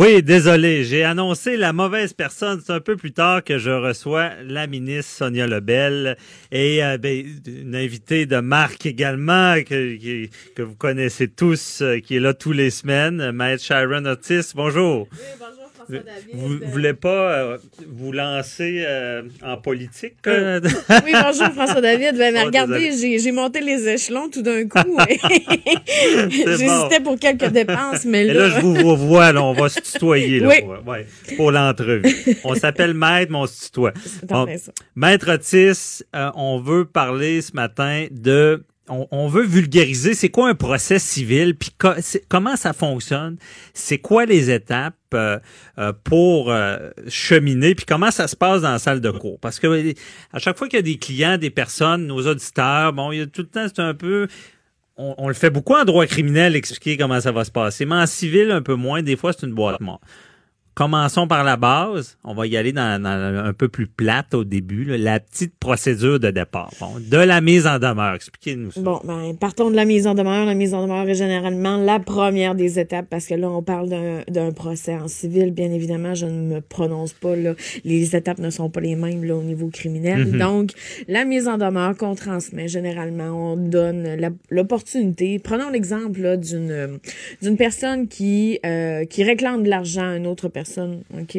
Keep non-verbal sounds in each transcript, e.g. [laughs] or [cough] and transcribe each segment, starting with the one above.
Oui, désolé, j'ai annoncé la mauvaise personne. C'est un peu plus tard que je reçois la ministre Sonia Lebel et euh, ben, une invitée de marque également que, vous connaissez tous, euh, qui est là tous les semaines, Maître Sharon Otis. Bonjour. Vous ne voulez pas euh, vous lancer euh, en politique? Euh? [laughs] oui, bonjour François David. Ben, oh, regardez, j'ai monté les échelons tout d'un coup. [laughs] J'hésitais pour quelques dépenses, mais là... Et là, je vous vois, là, on va se tutoyer là, pour, ouais, pour l'entrevue. On s'appelle Maître, mais on se tutoie. Maître Otis, on veut parler ce matin de on, veut vulgariser c'est quoi un procès civil, puis comment ça fonctionne, c'est quoi les étapes euh, euh, pour euh, cheminer, puis comment ça se passe dans la salle de cours? Parce que à chaque fois qu'il y a des clients, des personnes, nos auditeurs, bon, il y a tout le temps, c'est un peu on, le fait beaucoup en droit criminel, expliquer comment ça va se passer, mais en civil, un peu moins. Des fois, c'est une boîte morte. Commençons par la base. On va y aller dans, un peu plus plate au début, la petite procédure de départ. Bon, de la mise en demeure. Expliquez-nous ça. Bon, ben, partons de la mise en demeure. La mise en demeure est généralement la première des étapes parce que là, on parle d'un procès en civil. Bien évidemment, je ne me prononce pas. Là. Les étapes ne sont pas les mêmes là, au niveau criminel. Mhm. Donc, la mise en demeure qu'on transmet, généralement, on donne l'opportunité. Prenons l'exemple d'une d'une personne qui, euh, qui réclame de l'argent à une autre personne OK?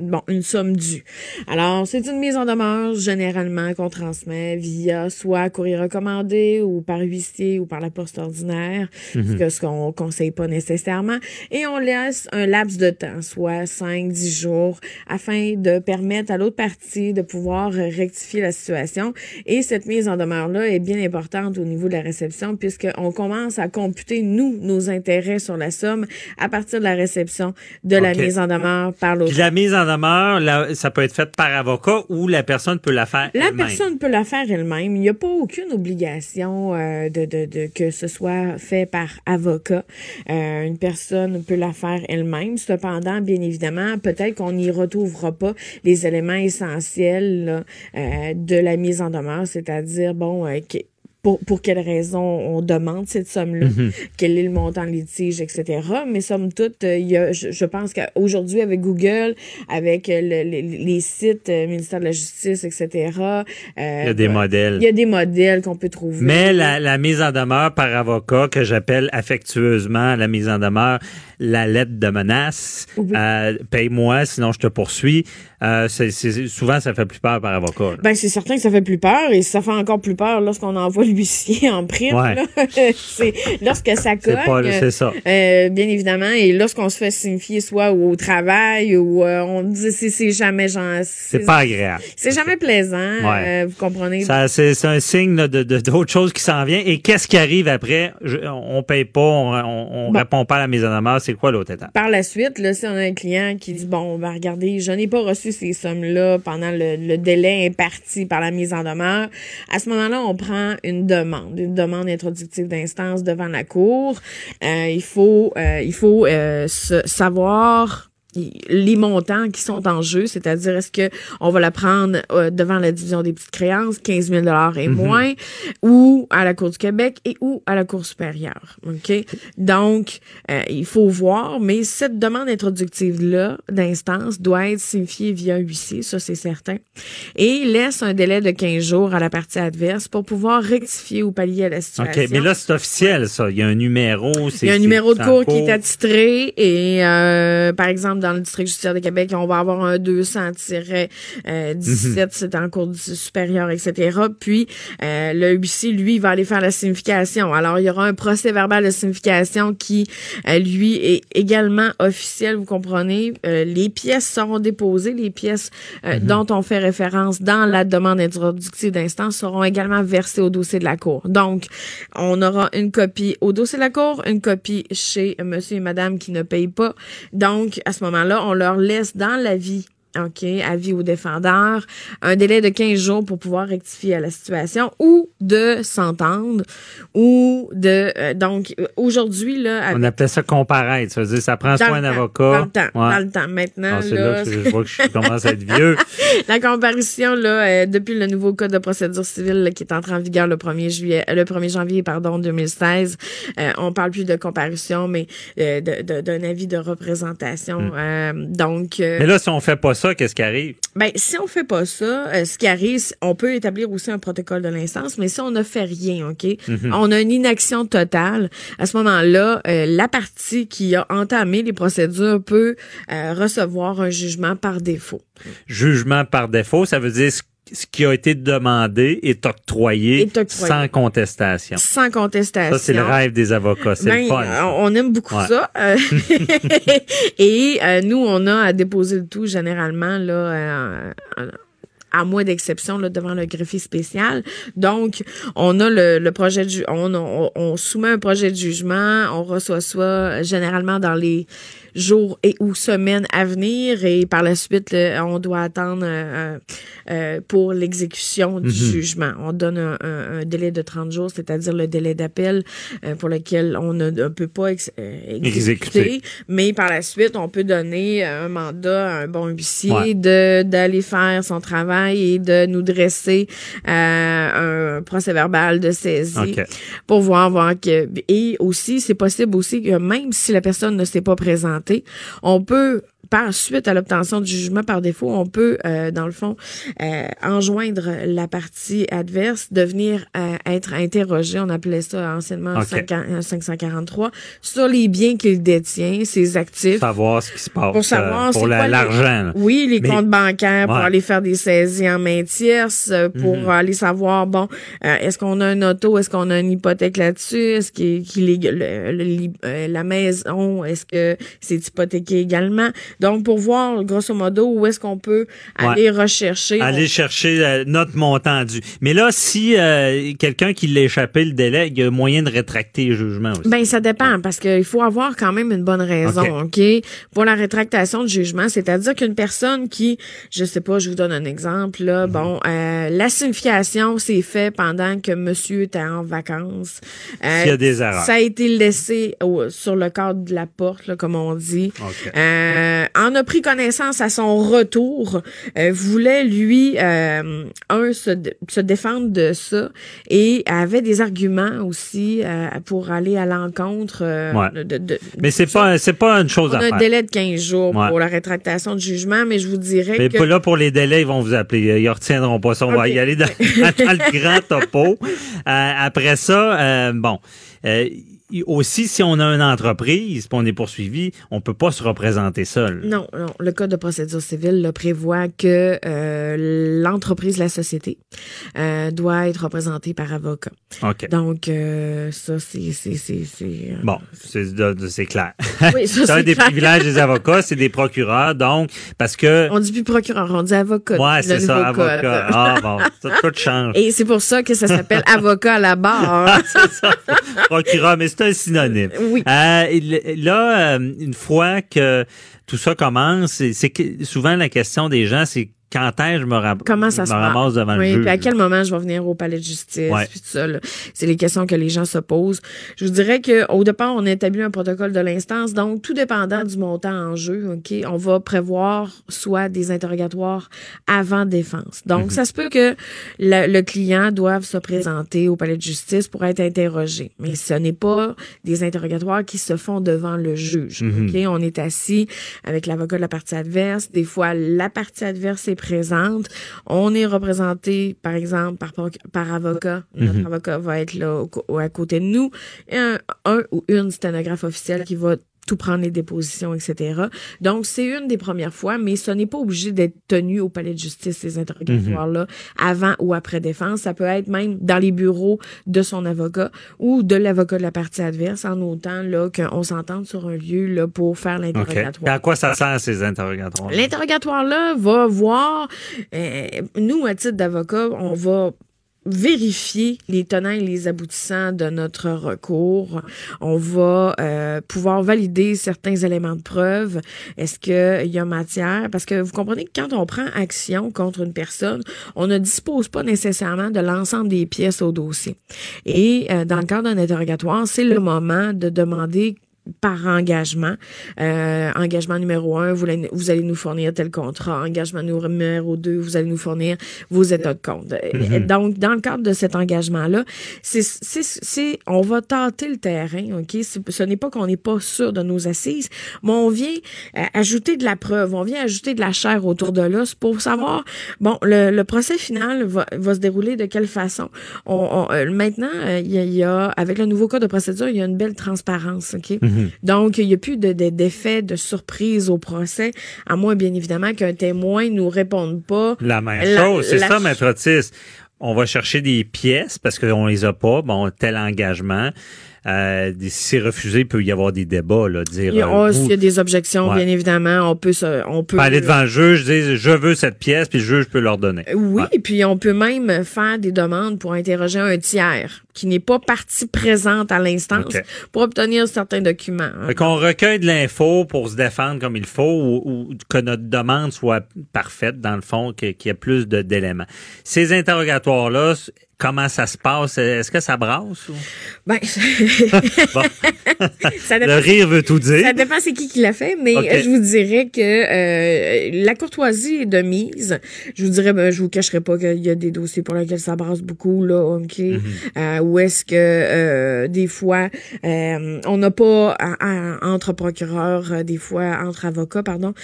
Bon, une somme due. Alors, c'est une mise en demeure, généralement, qu'on transmet via soit courrier recommandé ou par huissier ou par la poste ordinaire, mhm. ce qu'on conseille pas nécessairement. Et on laisse un laps de temps, soit 5, 10 jours, afin de permettre à l'autre partie de pouvoir rectifier la situation. Et cette mise en demeure-là est bien importante au niveau de la réception, puisqu'on commence à computer, nous, nos intérêts sur la somme à partir de la réception de la mise en demeure la mise en demeure, ça peut être fait par avocat ou la personne peut la faire La personne peut la faire elle-même. Il n'y a pas aucune obligation euh, de, de, que ce soit fait par avocat. Euh, une personne peut la faire elle-même. Cependant, bien évidemment, peut-être qu'on n'y retrouvera pas les éléments essentiels euh, de la mise en demeure, c'est-à-dire, bon, pour, pour quelle raison on demande cette somme-là, mhm. quel est le montant de litige, etc. Mais somme toute, euh, il y a, je, pense qu'aujourd'hui, avec Google, avec euh, les sites euh, ministère de la Justice, etc. Euh, il y a des modèles. Il y a des modèles qu'on peut trouver. Mais la, la mise en demeure par avocat, que j'appelle affectueusement la mise en demeure, la lettre de menace, euh, paye-moi, sinon je te poursuis. Euh, c'est, souvent, ça fait plus peur par avocat. Ben, c'est certain que ça fait plus peur et ça fait encore plus peur lorsqu'on envoie l'huissier [laughs] en prime. [laughs] c'est lorsque ça cogne. C'est, ça. Euh, bien évidemment, et lorsqu'on se fait signifier soit au travail ou euh, on dit c'est, c'est jamais genre. C'est, pas agréable. C'est jamais plaisant. Euh, vous comprenez? Ça, c'est, c'est un signe de, de, d'autre chose qui s'en vient. Et qu'est-ce qui arrive après? on paye pas, on, on, répond pas à la mise en demeure c'est quoi l'autre étape? Par la suite, là, si on a un client qui dit, bon, ben, regardez, je n'ai pas reçu ces sommes-là pendant le, délai imparti par la mise en demeure, à ce moment-là, on prend une demande, une demande introductive d'instance devant la cour. Euh, il faut, euh, il faut euh, savoir les montants qui sont en jeu, c'est-à-dire est-ce que on va la prendre euh, devant la division des petites créances, 15 000 dollars et mhm. moins, ou à la Cour du Québec et ou à la Cour supérieure. Ok, donc euh, il faut voir, mais cette demande introductive là d'instance doit être signifiée via un huissier, ça c'est certain, et il laisse un délai de 15 jours à la partie adverse pour pouvoir rectifier ou pallier à la situation. Ok, mais là c'est officiel ça, il y a un numéro, il y a un numéro de cours qui est attitré et euh, par exemple dans le district judiciaire de Québec, on va avoir un 200-17, euh, mhm. c'est en cours supérieur, etc. Puis, euh, le huissier, lui, va aller faire la signification. Alors, il y aura un procès verbal de signification qui, euh, lui, est également officiel, vous comprenez. les pièces seront déposées, les pièces mhm. dont on fait référence dans la demande introductive d'instance seront également versées au dossier de la Cour. Donc, on aura une copie au dossier de la Cour, une copie chez monsieur et madame qui ne payent pas. Donc, à ce moment-là, on leur laisse dans la vie OK, avis au défendeur, un délai de 15 jours pour pouvoir rectifier la situation ou de s'entendre ou de euh, donc aujourd'hui là on appelait ça comparaître, ça veut dire ça prend soin d'un avocat dans le temps, dans le temps. Maintenant ah, là, je vois que je commence à être vieux. [laughs] la comparution là euh, depuis le nouveau code de procédure civile qui est entré en vigueur le 1er juillet le 1er janvier pardon 2016, euh, on parle plus de comparution mais euh, d'un avis de représentation hmm. donc Mais là si on fait pas ça, qu'est-ce qui arrive? Ben si on fait pas ça, ce qui arrive, on peut établir aussi un protocole de l'instance, mais si on ne fait rien, OK, mhm. on a une inaction totale. À ce moment-là, la partie qui a entamé les procédures peut recevoir un jugement par défaut. Jugement par défaut, ça veut dire ce qui a été demandé est octroyé, sans contestation. Sans contestation. Ça, c'est le rêve des avocats. C'est le ben, fun. On aime beaucoup ça. [laughs] Euh, [laughs] et euh, nous, on a à déposer le tout généralement là, euh, à moins d'exception devant le greffier spécial. Donc, on a le, projet de on, on, on soumet un projet de jugement, on reçoit ça généralement dans les jours et ou semaines à venir. Et par la suite, on doit attendre euh, euh, pour l'exécution du mhm. jugement. On donne un, délai de 30 jours, c'est-à-dire le délai d'appel euh, pour lequel on ne, peut pas exécuter, mais par la suite, on peut donner un mandat à un bon huissier de d'aller faire son travail et de nous dresser un procès verbal de saisie pour voir voir que et aussi c'est possible aussi que même si la personne ne s'est pas présentée on peut par suite à l'obtention du jugement par défaut, on peut, euh, dans le fond, euh, enjoindre la partie adverse de venir euh, être interrogé, on appelait ça anciennement 543, sur les biens qu'il détient, ses actifs. Savoir ce qui se passe pour, savoir pour l'argent. Oui, les comptes bancaires, pour aller faire des saisies en main tierce, pour mhm. aller savoir, bon, est-ce qu'on a un auto, est-ce qu'on a une hypothèque là-dessus, est-ce qu'il est, la maison, est-ce que c'est hypothéqué également? Donc, pour voir, grosso modo, où est-ce qu'on peut aller rechercher. Aller chercher euh, notre montant dû. Mais là, si euh, quelqu'un qui l'a échappé le délai, il y a moyen de rétracter le jugement aussi. Ben, ça dépend, parce qu'il faut avoir quand même une bonne raison, OK? Pour la rétractation du jugement, c'est-à-dire qu'une personne qui, je sais pas, je vous donne un exemple, là, mhm. bon, euh, la signification s'est fait pendant que monsieur était en vacances. S'il y a des erreurs. Ça a été laissé sur le cadre de la porte, là, comme on dit en a pris connaissance à son retour, euh, voulait lui euh, un se, se, défendre de ça et avait des arguments aussi euh, pour aller à l'encontre de, de, Mais c'est pas c'est pas une chose on a un délai de 15 jours pour la rétractation du jugement, mais je vous dirais mais que là pour les délais, ils vont vous appeler, ils retiendront pas ça, on va y aller dans, [laughs] dans le grand topo. après ça, bon aussi, si on a une entreprise, puis on est poursuivi, on peut pas se représenter seul. Non, non. Le code de procédure civile le prévoit que euh, l'entreprise, la société, euh, doit être représentée par avocat. OK. Donc, euh, ça, c'est... bon, c'est, clair. [laughs] Oui, ça, c'est un des privilèges des avocats, c'est des procureurs, donc, parce que... On dit plus procureur, on dit avocat. Ouais, c'est ça, avocat. [laughs] Ah, bon, ça, tout change. Et c'est pour ça que ça s'appelle avocat à la barre. [laughs] c'est ça. Procureur, mais c'est un synonyme. Oui. Euh, là, euh, une fois que tout ça commence, c'est souvent la question des gens, c'est quand est-ce je me, Comment ça se ramasse devant oui, le juge? Puis à quel moment je vais venir au palais de justice? Puis tout ça, c'est les questions que les gens se posent. Je vous dirais que au départ, on a établi un protocole de l'instance, donc tout dépendant du montant en jeu, ok, on va prévoir soit des interrogatoires avant défense. Donc, mhm. ça se peut que le, client doive se présenter au palais de justice pour être interrogé, mais ce n'est pas des interrogatoires qui se font devant le juge. Mhm. Ok, on est assis avec l'avocat de la partie adverse. Des fois, la partie adverse est présente. On est représenté, par exemple, par, par avocat. Notre mhm. avocat va être là à côté de nous. Et un, un ou une sténographe officielle qui va tout prendre les dépositions, etc. Donc, c'est une des premières fois, mais ce n'est pas obligé d'être tenu au palais de justice, ces interrogatoires-là, mhm. avant ou après défense. Ça peut être même dans les bureaux de son avocat ou de l'avocat de la partie adverse, en autant là qu'on s'entende sur un lieu là, pour faire l'interrogatoire. À quoi ça sert, ces interrogatoires? L'interrogatoire-là va voir, euh, nous, à titre d'avocat, on va vérifier les tenants et les aboutissants de notre recours. On va euh, pouvoir valider certains éléments de preuve. Est-ce qu'il y a matière? Parce que vous comprenez que quand on prend action contre une personne, on ne dispose pas nécessairement de l'ensemble des pièces au dossier. Et euh, dans le cadre d'un interrogatoire, c'est le moment de demander par engagement. Euh, engagement numéro un, vous, vous, allez nous fournir tel contrat. Engagement numéro deux, vous allez nous fournir vos états de compte. Mm-hmm. Donc, dans le cadre de cet engagement-là, c'est, on va tâter le terrain, OK? Ce n'est pas qu'on n'est pas sûr de nos assises, mais on vient euh, ajouter de la preuve, on vient ajouter de la chair autour de l'os pour savoir, bon, le, procès final va, va, se dérouler de quelle façon? On, euh, maintenant, il y, a, avec le nouveau code de procédure, il y a une belle transparence, OK? Mm-hmm. Mhm. Donc, il n'y a plus d'effet de, de, surprise au procès, à moins, bien évidemment, qu'un témoin nous réponde pas. La même chose, c'est ça, maître Otis. On va chercher des pièces parce qu'on les a pas, bon, tel engagement. Euh, si c'est refusé, il peut y avoir des débats, là, dire. Il y a, euh, y a des objections, bien évidemment, on peut, on peut aller devant le juge, dire je veux cette pièce, puis le juge peut l'ordonner. Oui, puis on peut même faire des demandes pour interroger un tiers qui n'est pas partie présente à l'instance pour obtenir certains documents. Hein. Qu'on recueille de l'info pour se défendre comme il faut ou, que notre demande soit parfaite, dans le fond, qu'il y ait plus d'éléments. Ces interrogatoires-là, comment ça se passe? Est-ce que ça brasse? Ou? Ben, [laughs] ça le rire veut tout dire. Ça dépend c'est qui qui l'a fait, mais je vous dirais que euh, la courtoisie est de mise. Je vous dirais, ben, je vous cacherai pas qu'il y a des dossiers pour lesquels ça brasse beaucoup, là, OK? Mm-hmm. Euh, où est-ce que euh, des fois, on n'a pas, entre procureurs, des fois, entre avocats, pardon,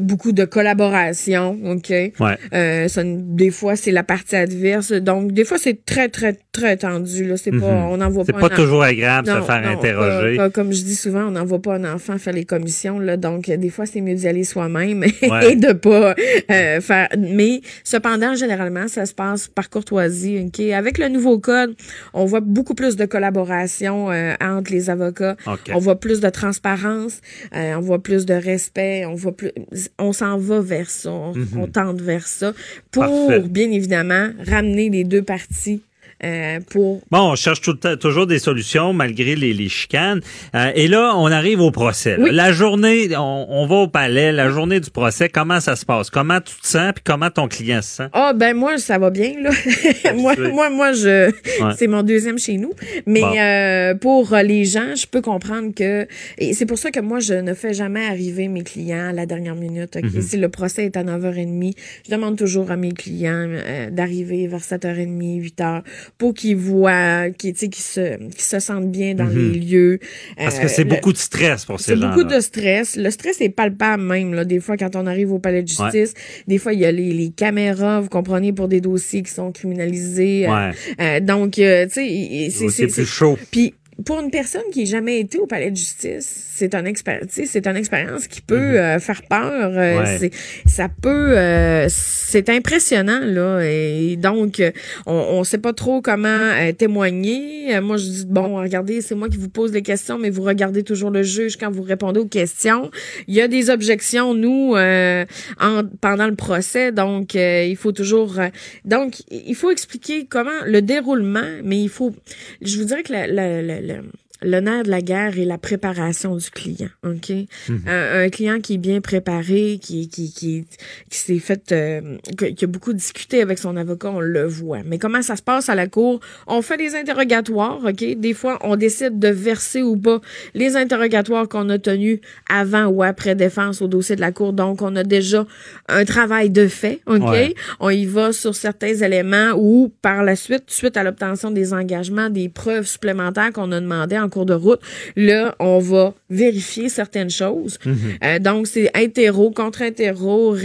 beaucoup de collaboration, OK? Ouais. Ça, des fois, c'est la partie adverse. Donc, des fois, c'est très, très, très tendu. Là. C'est pas, mhm. on n'envoie pas. C'est pas toujours agréable de se faire interroger. comme je dis souvent, on n'envoie pas un enfant faire les commissions. Là. Donc, des fois, c'est mieux d'y aller soi-même [laughs] et de pas euh, faire. Mais cependant, généralement, ça se passe par courtoisie. ok? Avec le nouveau code, on voit beaucoup plus de collaboration euh, entre les avocats. On voit plus de transparence. Euh, on voit plus de respect. On voit plus. On s'en va vers ça. On, on tente vers ça pour, bien évidemment, ramener les deux parties euh, pour... Bon, on cherche tout, toujours des solutions malgré les, les chicanes. Euh, et là, on arrive au procès. La journée, on, va au palais, la journée du procès, comment ça se passe? Comment tu te sens puis comment ton client se sent? Ah, ben moi, ça va bien, là. [laughs] moi, moi, moi, je... C'est mon deuxième chez nous. Mais euh, pour les gens, je peux comprendre que... Et c'est pour ça que moi, je ne fais jamais arriver mes clients à la dernière minute. Mhm. Si le procès est à 9h30, je demande toujours à mes clients d'arriver vers 7h30, 8h pour qu'ils voient, qu'ils qui se, qui se sentent bien dans les mhm. lieux. Parce que c'est euh, beaucoup de stress pour ces gens. C'est beaucoup de stress. Le stress est palpable même. Là, des fois, quand on arrive au palais de justice, des fois il y a les, les, caméras, vous comprenez, pour des dossiers qui sont criminalisés. Euh, euh, donc, tu sais, c'est plus chaud. Puis pour une personne qui n'a jamais été au palais de justice, c'est un c'est une expérience qui peut mhm. euh, faire peur. Euh, ça peut, euh, c'est impressionnant là. Et donc, on ne sait pas trop comment témoigner. moi, je dis bon, regardez, c'est moi qui vous pose les questions, mais vous regardez toujours le juge quand vous répondez aux questions. Il y a des objections nous en, pendant le procès, donc il faut toujours, donc il faut expliquer comment le déroulement, mais il faut, je vous dirais que la, la, la le nerf de la guerre est la préparation du client. Ok, mhm. un, client qui est bien préparé, qui qui qui, qui s'est fait, euh, qui a beaucoup discuté avec son avocat, on le voit. Mais comment ça se passe à la cour? On fait des interrogatoires. Ok, des fois on décide de verser ou pas les interrogatoires qu'on a tenus avant ou après défense au dossier de la cour. Donc on a déjà un travail de fait. Ok, on y va sur certains éléments ou par la suite, suite à l'obtention des engagements, des preuves supplémentaires qu'on a demandé en cours de route. Là, on va vérifier certaines choses. Mhm. Euh, donc, c'est interro, contre-interro, [laughs]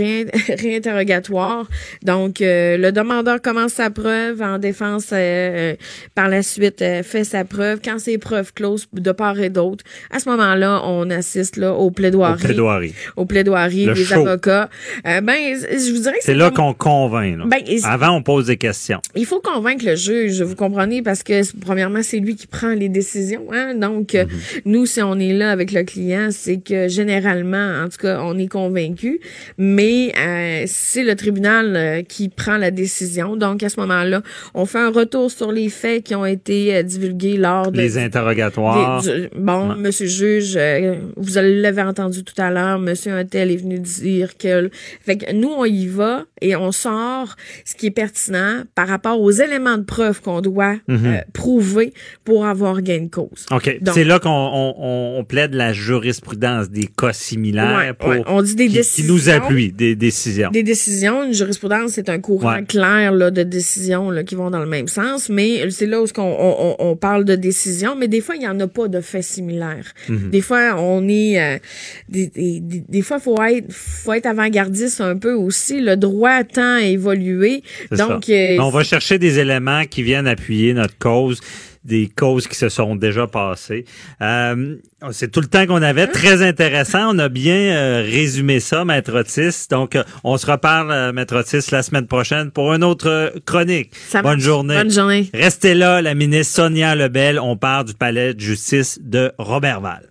réinterrogatoire. Donc, euh, le demandeur commence sa preuve en défense euh, par la suite fait sa preuve. Quand c'est preuve close de part et d'autre, à ce moment-là, on assiste là au plaidoirie. Au plaidoirie. Au plaidoirie des avocats. ben, je vous dirais que c'est là qu'on convainc. Là. Ben, Avant, on pose des questions. Il faut convaincre le juge, vous comprenez, parce que premièrement, c'est lui qui prend les décisions Hein? Donc, euh, mm-hmm. nous, si on est là avec le client, c'est que généralement, en tout cas, on est convaincu, mais euh, c'est le tribunal euh, qui prend la décision. Donc, à ce moment-là, on fait un retour sur les faits qui ont été divulgués lors de... Les interrogatoires. bon, monsieur juge, vous l'avez entendu tout à l'heure, monsieur Untel est venu dire que... Fait que nous, on y va et on sort ce qui est pertinent par rapport aux éléments de preuve qu'on doit mm-hmm. prouver pour avoir gain de cause. OK. C'est là qu'on on, plaide la jurisprudence des cas similaires pour on dit des qui, décisions, qui nous appuient, des décisions. Des décisions. Une jurisprudence, c'est un courant clair là, de décisions là, qui vont dans le même sens, mais c'est là où on, on, parle de décisions, mais des fois, il n'y en a pas de faits similaires. Mhm. Des fois, on est... Euh, des, des, des, fois, il faut être, faut être avant-gardiste un peu aussi. Le droit tend à évoluer. Donc, euh, on va chercher des éléments qui viennent appuyer notre cause des causes qui se sont déjà passées. Euh, c'est tout le temps qu'on avait. Très intéressant. On a bien euh, résumé ça, Maître Otis. Donc, euh, on se reparle, Maître Otis, la semaine prochaine pour une autre chronique. Bonne journée. Bonne journée. Restez là, la ministre Sonia Lebel. On part du palais de justice de Robertval.